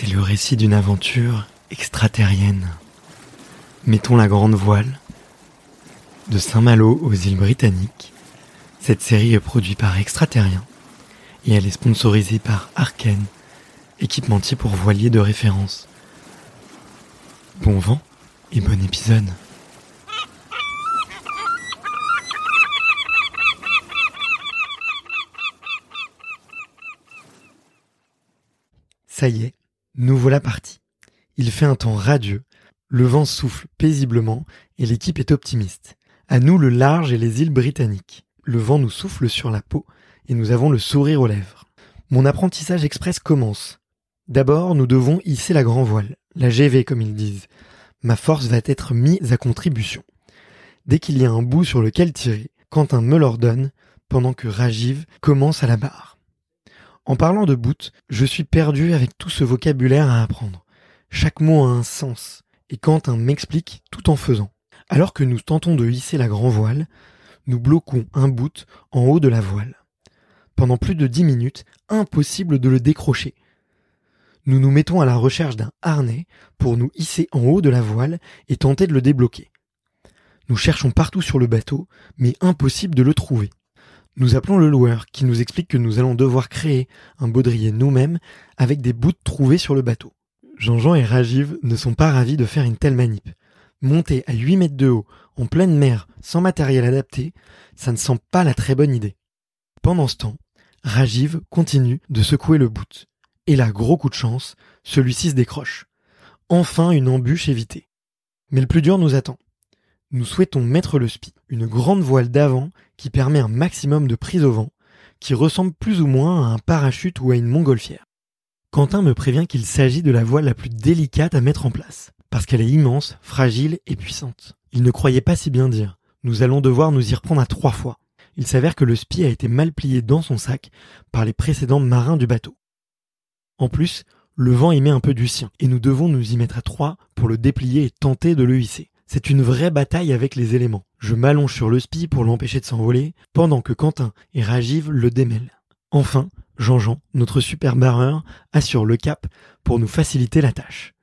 C'est le récit d'une aventure extraterrienne. Mettons la grande voile. De Saint-Malo aux îles Britanniques, cette série est produite par Extraterrien et elle est sponsorisée par Arken, équipementier pour voiliers de référence. Bon vent et bon épisode. Ça y est, nous voilà partis. Il fait un temps radieux, le vent souffle paisiblement et l'équipe est optimiste. À nous le large et les îles britanniques. Le vent nous souffle sur la peau et nous avons le sourire aux lèvres. Mon apprentissage express commence. D'abord, nous devons hisser la grand voile, la GV comme ils disent. Ma force va être mise à contribution. Dès qu'il y a un bout sur lequel tirer, Quentin me l'ordonne, pendant que Rajiv commence à la barre. En parlant de bout, je suis perdu avec tout ce vocabulaire à apprendre. Chaque mot a un sens, et Quentin m'explique tout en faisant. Alors que nous tentons de hisser la grand voile, nous bloquons un bout en haut de la voile. Pendant plus de dix minutes, impossible de le décrocher. Nous nous mettons à la recherche d'un harnais pour nous hisser en haut de la voile et tenter de le débloquer. Nous cherchons partout sur le bateau, mais impossible de le trouver. Nous appelons le loueur qui nous explique que nous allons devoir créer un baudrier nous-mêmes avec des bouts trouvés sur le bateau. Jean-Jean et Rajiv ne sont pas ravis de faire une telle manip. Monter à 8 mètres de haut, en pleine mer, sans matériel adapté, ça ne semble pas la très bonne idée. Pendant ce temps, Rajiv continue de secouer le bout. Et là, gros coup de chance, celui-ci se décroche. Enfin une embûche évitée. Mais le plus dur nous attend. Nous souhaitons mettre le spi, une grande voile d'avant qui permet un maximum de prise au vent, qui ressemble plus ou moins à un parachute ou à une montgolfière. Quentin me prévient qu'il s'agit de la voile la plus délicate à mettre en place parce qu'elle est immense, fragile et puissante. Il ne croyait pas si bien dire. Nous allons devoir nous y reprendre à trois fois. Il s'avère que le spi a été mal plié dans son sac par les précédents marins du bateau. En plus, le vent émet un peu du sien, et nous devons nous y mettre à trois pour le déplier et tenter de le hisser. C'est une vraie bataille avec les éléments. Je m'allonge sur le spi pour l'empêcher de s'envoler, pendant que Quentin et Rajiv le démêlent. Enfin, Jean-Jean, notre super barreur, assure le cap pour nous faciliter la tâche.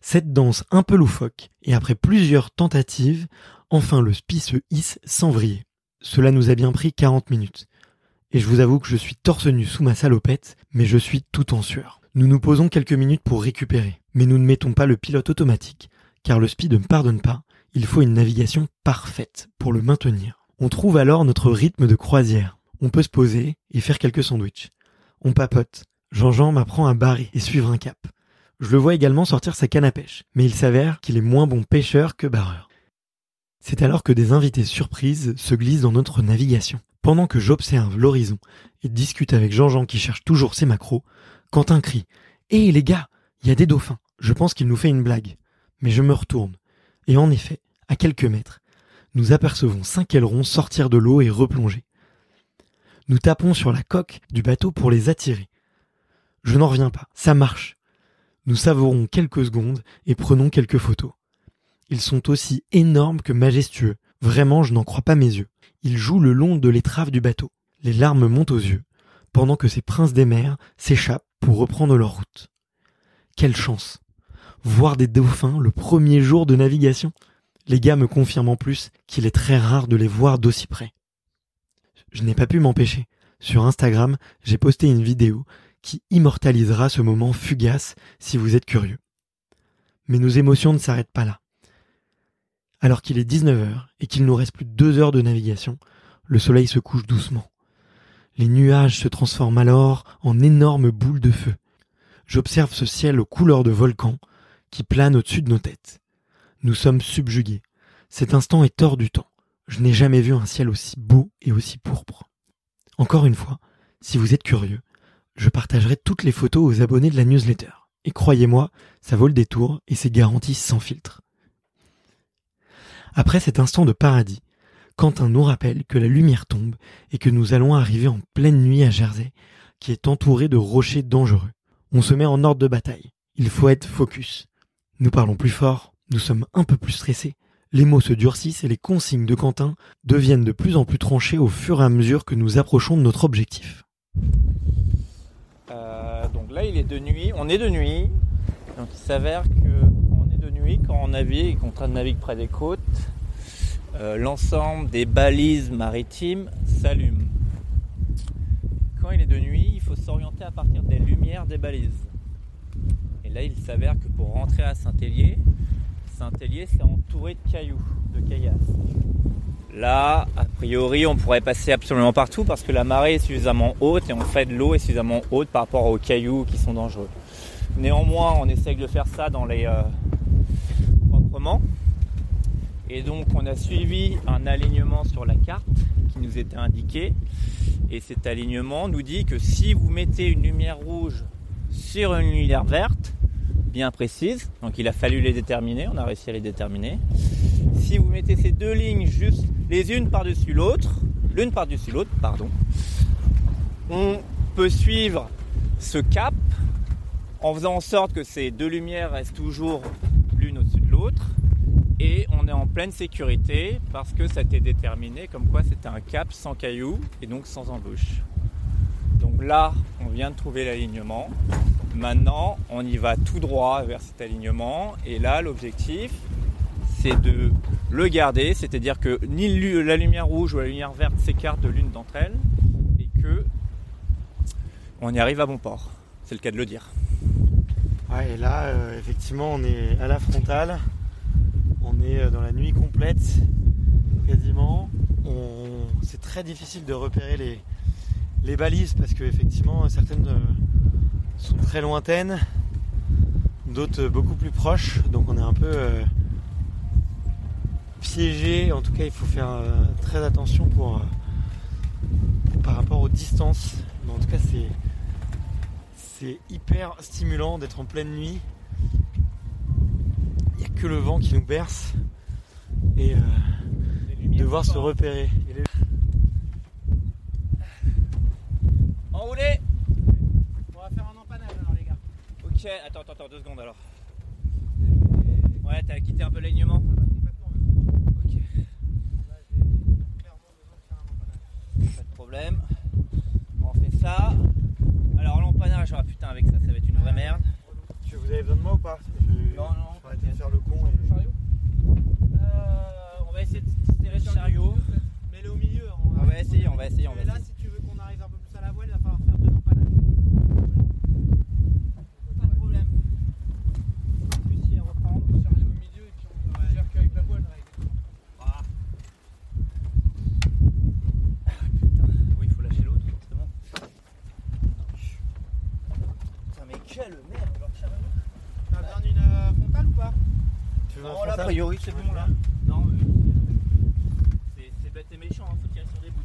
Cette danse un peu loufoque, et après plusieurs tentatives, enfin le spi se hisse sans vriller. Cela nous a bien pris 40 minutes. Et je vous avoue que je suis torse nu sous ma salopette, mais je suis tout en sueur. Nous nous posons quelques minutes pour récupérer, mais nous ne mettons pas le pilote automatique, car le spi ne me pardonne pas, il faut une navigation parfaite pour le maintenir. On trouve alors notre rythme de croisière. On peut se poser et faire quelques sandwichs. On papote. Jean-Jean m'apprend à barrer et suivre un cap. Je le vois également sortir sa canne à pêche, mais il s'avère qu'il est moins bon pêcheur que barreur. C'est alors que des invités surprises se glissent dans notre navigation. Pendant que j'observe l'horizon et discute avec Jean-Jean qui cherche toujours ses macros, Quentin crie Hé les gars, il y a des dauphins. Je pense qu'il nous fait une blague. Mais je me retourne. Et en effet, à quelques mètres, nous apercevons cinq ailerons sortir de l'eau et replonger. Nous tapons sur la coque du bateau pour les attirer. Je n'en reviens pas, ça marche. Nous savourons quelques secondes et prenons quelques photos. Ils sont aussi énormes que majestueux. Vraiment, je n'en crois pas mes yeux. Ils jouent le long de l'étrave du bateau. Les larmes montent aux yeux, pendant que ces princes des mers s'échappent pour reprendre leur route. Quelle chance Voir des dauphins le premier jour de navigation Les gars me confirment en plus qu'il est très rare de les voir d'aussi près. Je n'ai pas pu m'empêcher. Sur Instagram, j'ai posté une vidéo qui immortalisera ce moment fugace si vous êtes curieux. Mais nos émotions ne s'arrêtent pas là. Alors qu'il est 19h et qu'il nous reste plus de deux heures de navigation, le soleil se couche doucement. Les nuages se transforment alors en énormes boules de feu. J'observe ce ciel aux couleurs de volcan qui plane au-dessus de nos têtes. Nous sommes subjugués. Cet instant est hors du temps. je n'ai jamais vu un ciel aussi beau et aussi pourpre. Encore une fois, si vous êtes curieux, je partagerai toutes les photos aux abonnés de la newsletter. Et croyez-moi, ça vaut le détour et c'est garanti sans filtre. Après cet instant de paradis, Quentin nous rappelle que la lumière tombe et que nous allons arriver en pleine nuit à Jersey, qui est entouré de rochers dangereux. On se met en ordre de bataille. Il faut être focus. Nous parlons plus fort, nous sommes un peu plus stressés. Les mots se durcissent et les consignes de Quentin deviennent de plus en plus tranchées au fur et à mesure que nous approchons de notre objectif. Euh, donc là, il est de nuit. On est de nuit. Donc il s'avère que on est de nuit, quand on navigue qu'on naviguer près des côtes, euh, l'ensemble des balises maritimes s'allument. Quand il est de nuit, il faut s'orienter à partir des lumières des balises. Là, il s'avère que pour rentrer à Saint-Hélier, Saint-Hélier, c'est entouré de cailloux, de caillasses. Là, a priori, on pourrait passer absolument partout parce que la marée est suffisamment haute et en fait l'eau est suffisamment haute par rapport aux cailloux qui sont dangereux. Néanmoins, on essaye de faire ça dans les euh, proprement. Et donc, on a suivi un alignement sur la carte qui nous était indiqué. Et cet alignement nous dit que si vous mettez une lumière rouge sur une lumière verte, bien précise, donc il a fallu les déterminer, on a réussi à les déterminer. Si vous mettez ces deux lignes juste les unes par-dessus l'autre, l'une par-dessus l'autre, pardon, on peut suivre ce cap en faisant en sorte que ces deux lumières restent toujours l'une au-dessus de l'autre et on est en pleine sécurité parce que ça a été déterminé comme quoi c'était un cap sans cailloux et donc sans embûche. Donc là, on vient de trouver l'alignement. Maintenant, on y va tout droit vers cet alignement. Et là, l'objectif, c'est de le garder, c'est-à-dire que ni la lumière rouge ou la lumière verte s'écartent de l'une d'entre elles et que on y arrive à bon port. C'est le cas de le dire. Ouais, et là, euh, effectivement, on est à la frontale. On est euh, dans la nuit complète, quasiment. C'est très difficile de repérer les, les balises parce que effectivement certaines euh, sont très lointaines, d'autres euh, beaucoup plus proches, donc on est un peu euh, piégé. En tout cas, il faut faire très attention pour par rapport aux distances. Mais en tout cas, c'est c'est hyper stimulant d'être en pleine nuit. Il n'y a que le vent qui nous berce et devoir se repérer. On va faire un empannage alors les gars. Ok, attends, attends, attends, deux secondes alors. Ouais, t'as quitté un peu l'alignement Ok. Pas de problème. On fait ça. Alors l'empannage, ah putain avec ça ça va être une vraie merde. Tu vous avez besoin de moi ou pas? Je... Non, non. Je vais de faire le con et... Euh, on va essayer de tirer le chariot. Mets-le au milieu. On va essayer, on va essayer, on va essayer. Priori c'est bon là. Non, c'est bête et méchant, il hein, faut tirer sur des bouts.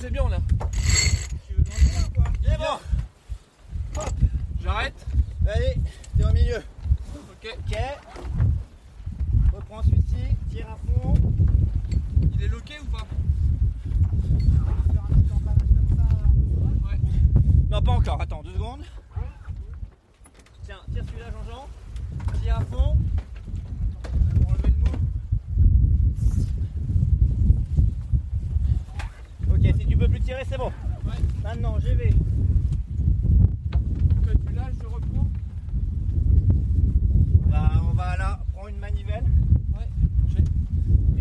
C'est bien là. Tu veux danser là ou quoi Viens bon. Hop. J'arrête Allez, t'es au milieu. Ok. Ok. Reprends celui-ci, tire à fond. Il est loqué ou pas Faire un petit empannage comme ça, un peu sauvage. Ouais. Non, pas encore, attends, deux secondes. Tiens, tire celui-là, Jean-Jean. Tire à fond. Pour enlever le mou. Ok, si tu peux plus tirer, c'est bon. Ouais. Maintenant, je vais. Que tu lâches, je reprends. On va, on va là, prends une manivelle Ouais. J'ai.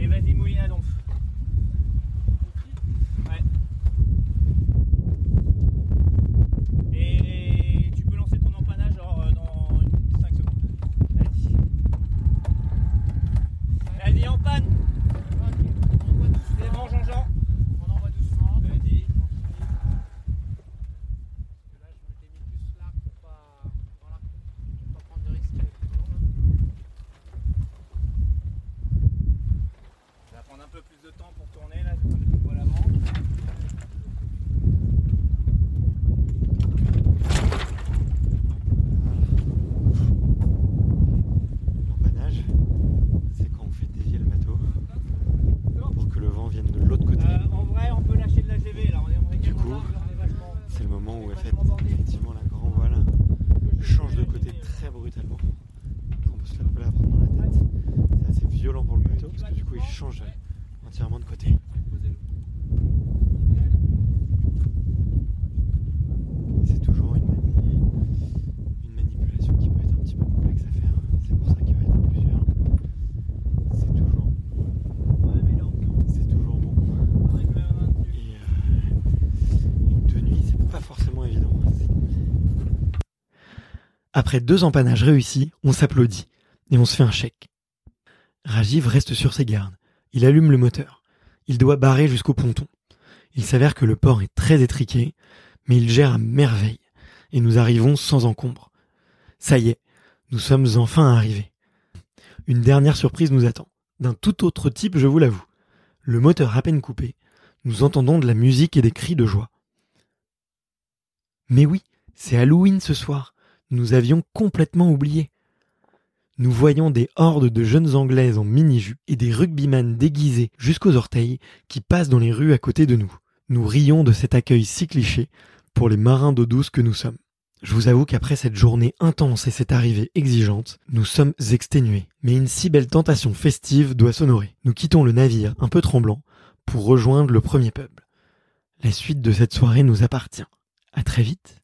et vas-y mouiller à donf. Ouais. Et tu peux lancer ton empannage genre euh, dans 5 secondes. Vas-y. Vas-y, empanne. C'est bon, Jean-Jean. On envoie doucement. Vas-y. Parce que là, je m'étais mis plus là pour pas. Voilà. Pour pas prendre de risques avec le ballon, là. Ça va prendre un peu plus de temps pour tourner là, comme tu vois l'avant. L'empannage, c'est quand on fait dévier le bateau pour que le vent vienne de l'autre côté. Euh, en vrai, on peut lâcher de la GV là, on est, on est Du quasiment coup, large, on est vachement. C'est le moment où vachement bordé. effectivement la grand voile change de côté très brutalement. On peut C'est assez violent pour le bateau parce que du coup il change entièrement de côté. C'est toujours une, mani- une manipulation qui peut être un petit peu complexe à faire. C'est pour ça qu'il va être plusieurs. C'est toujours, c'est toujours bon. On est quand même à 28. Et euh, de nuit, c'est pas forcément évident. Après deux empannages réussis, on s'applaudit et on se fait un chèque. Rajiv reste sur ses gardes. Il allume le moteur. Il doit barrer jusqu'au ponton. Il s'avère que le port est très étriqué, mais il gère à merveille et nous arrivons sans encombre. Ça y est, nous sommes enfin arrivés. Une dernière surprise nous attend, d'un tout autre type, je vous l'avoue. Le moteur à peine coupé, nous entendons de la musique et des cris de joie. Mais oui, c'est Halloween ce soir. Nous avions complètement oublié. Nous voyons des hordes de jeunes anglaises en mini-jupe et des rugbyman déguisés jusqu'aux orteils qui passent dans les rues à côté de nous. Nous rions de cet accueil si cliché pour les marins d'eau douce que nous sommes. Je vous avoue qu'après cette journée intense et cette arrivée exigeante, nous sommes exténués. Mais une si belle tentation festive doit s'honorer. Nous quittons le navire un peu tremblant pour rejoindre le premier pub. La suite de cette soirée nous appartient. À très vite.